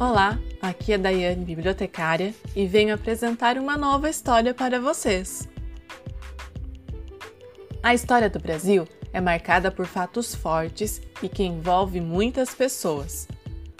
Olá, aqui é Daiane, bibliotecária, e venho apresentar uma nova história para vocês. A história do Brasil é marcada por fatos fortes e que envolve muitas pessoas,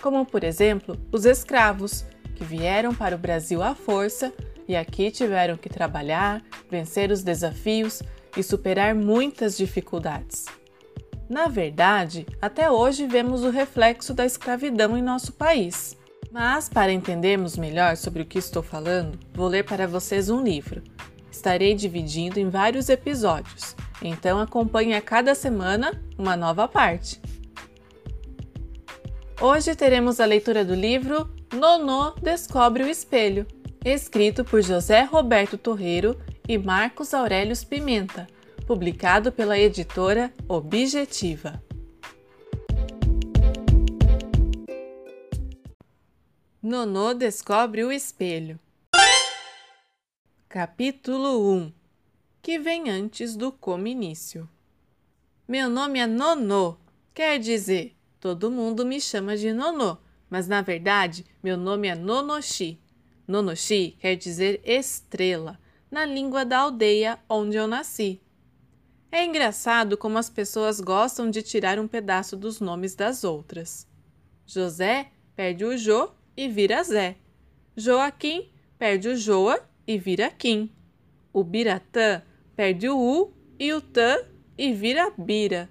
como por exemplo os escravos, que vieram para o Brasil à força e aqui tiveram que trabalhar, vencer os desafios e superar muitas dificuldades. Na verdade, até hoje vemos o reflexo da escravidão em nosso país. Mas, para entendermos melhor sobre o que estou falando, vou ler para vocês um livro. Estarei dividindo em vários episódios, então acompanhe a cada semana uma nova parte. Hoje teremos a leitura do livro Nonô Descobre o Espelho, escrito por José Roberto Torreiro e Marcos Aurelius Pimenta, publicado pela editora Objetiva. Nonô descobre o espelho. Capítulo 1 Que vem antes do cominício. Meu nome é Nonô, quer dizer, todo mundo me chama de Nonô, mas na verdade meu nome é Nonoshi. Nonoshi quer dizer estrela, na língua da aldeia onde eu nasci. É engraçado como as pessoas gostam de tirar um pedaço dos nomes das outras. José perde o Jo e vira Zé. Joaquim perde o Joa e vira Kim. O Biratã perde o U e o Tã e vira Bira.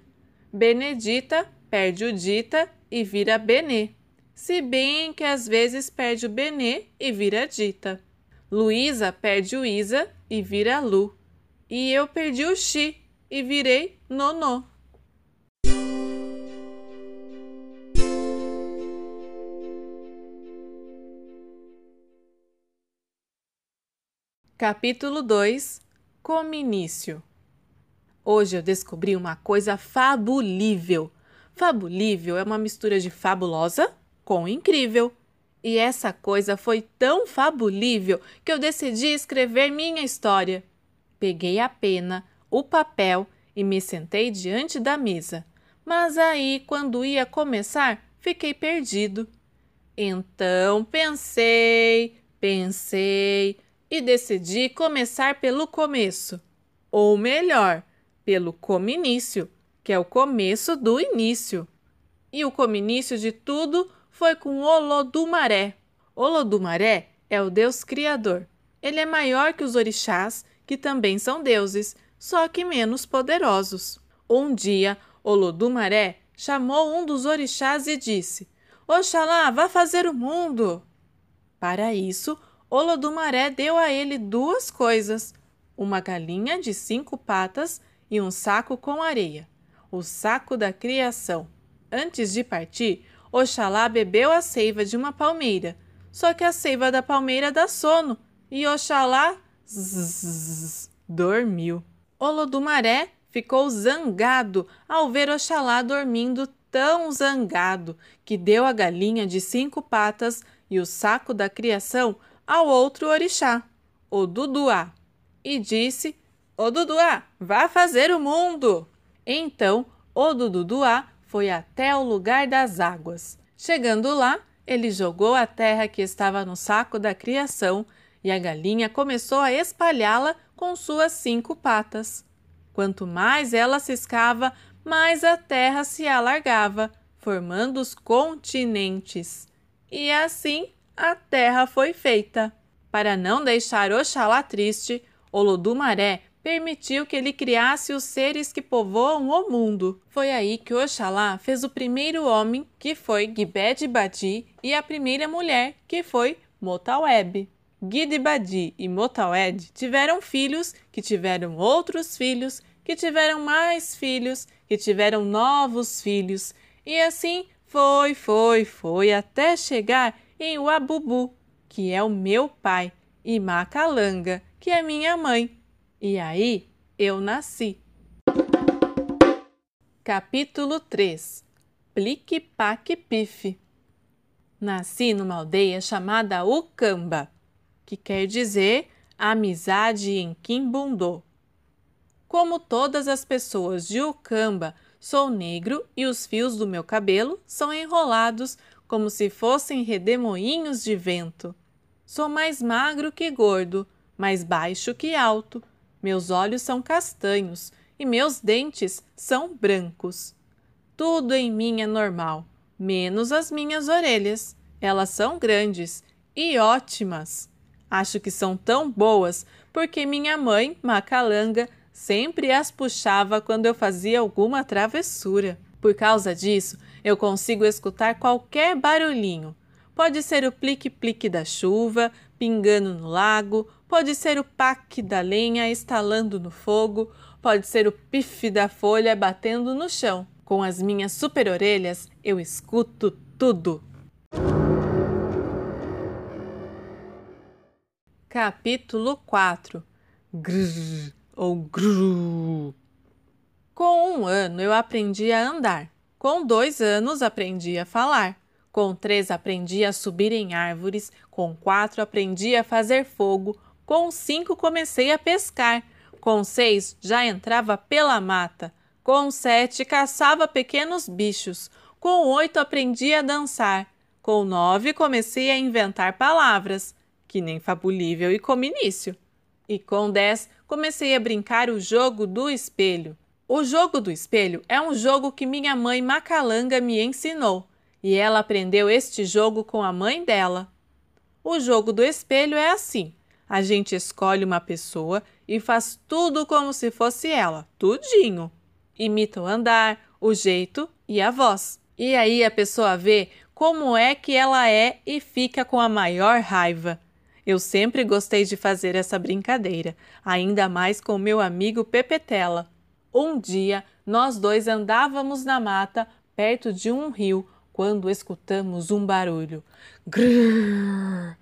Benedita perde o Dita e vira Benê. Se bem que às vezes perde o Benê e vira Dita. Luísa perde o Isa e vira Lu. E eu perdi o Xi e virei Nonô. Capítulo 2 Cominício Hoje eu descobri uma coisa fabulível. Fabulível é uma mistura de fabulosa com incrível. E essa coisa foi tão fabulível que eu decidi escrever minha história. Peguei a pena, o papel e me sentei diante da mesa. Mas aí, quando ia começar, fiquei perdido. Então pensei, pensei, e decidi começar pelo começo, ou melhor, pelo cominício, que é o começo do início. E o cominício de tudo foi com Olodumaré. Olodumaré é o deus criador. Ele é maior que os orixás, que também são deuses, só que menos poderosos. Um dia, Olodumaré chamou um dos orixás e disse: Oxalá, vá fazer o mundo. Para isso, Olodumaré deu a ele duas coisas: uma galinha de cinco patas e um saco com areia, o saco da criação. Antes de partir, Oxalá bebeu a seiva de uma palmeira, só que a seiva da palmeira dá sono e Oxalá zzz, dormiu. Olodumaré ficou zangado ao ver Oxalá dormindo tão zangado que deu a galinha de cinco patas e o saco da criação ao outro orixá, o Duduá, e disse: O Duduá, vá fazer o mundo! Então o Duduá foi até o lugar das águas. Chegando lá, ele jogou a terra que estava no saco da criação e a galinha começou a espalhá-la com suas cinco patas. Quanto mais ela ciscava, mais a terra se alargava, formando os continentes. E assim a terra foi feita. Para não deixar Oxalá triste, Olodumaré permitiu que ele criasse os seres que povoam o mundo. Foi aí que Oxalá fez o primeiro homem, que foi Gibed Badi, e a primeira mulher, que foi Motaweb. Gidibadi e Motawed tiveram filhos, que tiveram outros filhos, que tiveram mais filhos, que tiveram novos filhos, e assim foi, foi, foi, até chegar em Uabubu, que é o meu pai, e Macalanga, que é minha mãe. E aí eu nasci. Capítulo 3 Plique Paque Pife Nasci numa aldeia chamada Ucamba, que quer dizer amizade em Kimbundô. Como todas as pessoas de Ucamba, sou negro e os fios do meu cabelo são enrolados como se fossem redemoinhos de vento. Sou mais magro que gordo, mais baixo que alto. Meus olhos são castanhos e meus dentes são brancos. Tudo em mim é normal, menos as minhas orelhas. Elas são grandes e ótimas. Acho que são tão boas porque minha mãe, Macalanga, sempre as puxava quando eu fazia alguma travessura. Por causa disso, eu consigo escutar qualquer barulhinho. Pode ser o plique-plique da chuva pingando no lago, pode ser o paque da lenha estalando no fogo, pode ser o pife da folha batendo no chão. Com as minhas super orelhas, eu escuto tudo. Capítulo 4 Grrr ou Grrr Com um ano eu aprendi a andar. Com dois anos aprendi a falar. Com três aprendi a subir em árvores. Com quatro aprendi a fazer fogo. Com cinco comecei a pescar. Com seis já entrava pela mata. Com sete caçava pequenos bichos. Com oito aprendi a dançar. Com nove comecei a inventar palavras, que nem fabulível e cominício. E com dez comecei a brincar o jogo do espelho. O jogo do espelho é um jogo que minha mãe Macalanga me ensinou, e ela aprendeu este jogo com a mãe dela. O jogo do espelho é assim: a gente escolhe uma pessoa e faz tudo como se fosse ela, tudinho. Imita o andar, o jeito e a voz. E aí a pessoa vê como é que ela é e fica com a maior raiva. Eu sempre gostei de fazer essa brincadeira, ainda mais com meu amigo Pepetela. Um dia, nós dois andávamos na mata, perto de um rio, quando escutamos um barulho. Grrr!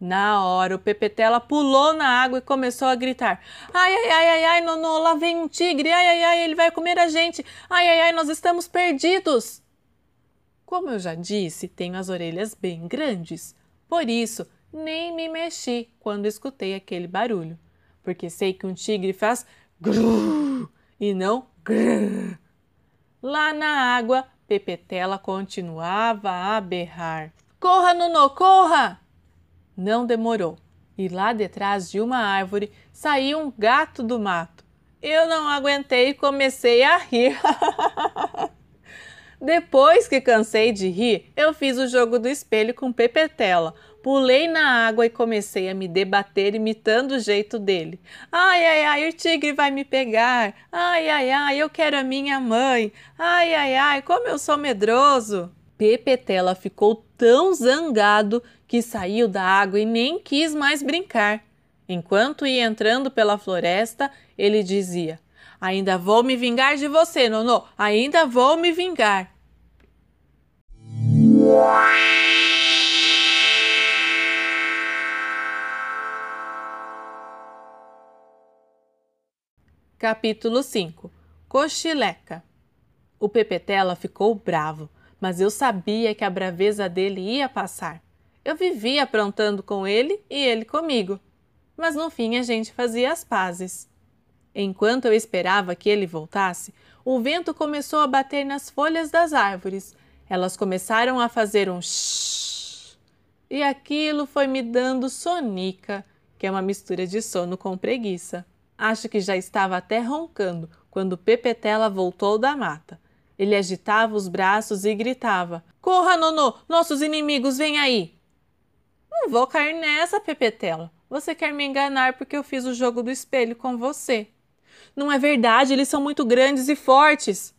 Na hora, o Pepetela pulou na água e começou a gritar: Ai, ai, ai, ai, ai, Nonô, lá vem um tigre, ai, ai, ai, ele vai comer a gente, ai, ai, ai, nós estamos perdidos. Como eu já disse, tenho as orelhas bem grandes, por isso nem me mexi quando escutei aquele barulho, porque sei que um tigre faz grrr e não grrr. Lá na água, Pepetela continuava a berrar. Corra, Nonô, corra! Não demorou, e lá detrás de uma árvore saiu um gato do mato. Eu não aguentei e comecei a rir. Depois que cansei de rir, eu fiz o jogo do espelho com Pepetela, Pulei na água e comecei a me debater imitando o jeito dele. Ai, ai, ai, o tigre vai me pegar. Ai, ai, ai, eu quero a minha mãe. Ai, ai, ai, como eu sou medroso. Pepetela ficou tão zangado que saiu da água e nem quis mais brincar. Enquanto ia entrando pela floresta, ele dizia: Ainda vou me vingar de você, Nonô, ainda vou me vingar. Capítulo 5 Cochileca O Pepetela ficou bravo, mas eu sabia que a braveza dele ia passar. Eu vivia aprontando com ele e ele comigo. Mas no fim a gente fazia as pazes. Enquanto eu esperava que ele voltasse, o vento começou a bater nas folhas das árvores. Elas começaram a fazer um shhh. E aquilo foi me dando sonica, que é uma mistura de sono com preguiça. Acho que já estava até roncando quando Pepetela voltou da mata. Ele agitava os braços e gritava: Corra, Nonô! Nossos inimigos vêm aí! Não vou cair nessa, Pepetela. Você quer me enganar porque eu fiz o jogo do espelho com você. Não é verdade, eles são muito grandes e fortes.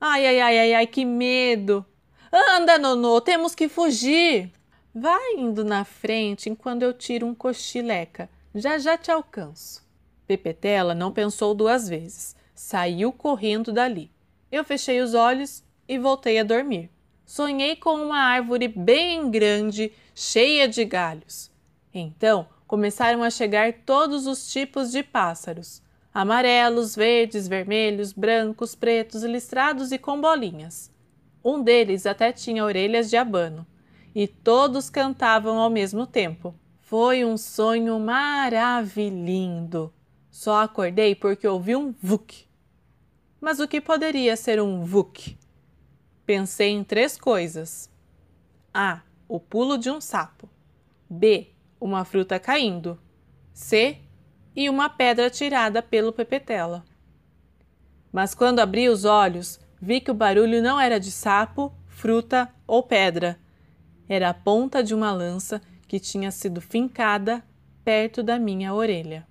Ai, ai, ai, ai, ai, que medo! Anda, Nonô, temos que fugir! Vai indo na frente enquanto eu tiro um cochileca. Já já te alcanço. Pepetela não pensou duas vezes. Saiu correndo dali. Eu fechei os olhos e voltei a dormir. Sonhei com uma árvore bem grande, cheia de galhos. Então começaram a chegar todos os tipos de pássaros: amarelos, verdes, vermelhos, brancos, pretos, listrados e com bolinhas. Um deles até tinha orelhas de abano. E todos cantavam ao mesmo tempo. Foi um sonho maravilhoso. Só acordei porque ouvi um vuk. Mas o que poderia ser um vuk? Pensei em três coisas. A. O pulo de um sapo. B. Uma fruta caindo. C. E uma pedra tirada pelo Pepetela. Mas quando abri os olhos, vi que o barulho não era de sapo, fruta ou pedra. Era a ponta de uma lança que tinha sido fincada perto da minha orelha.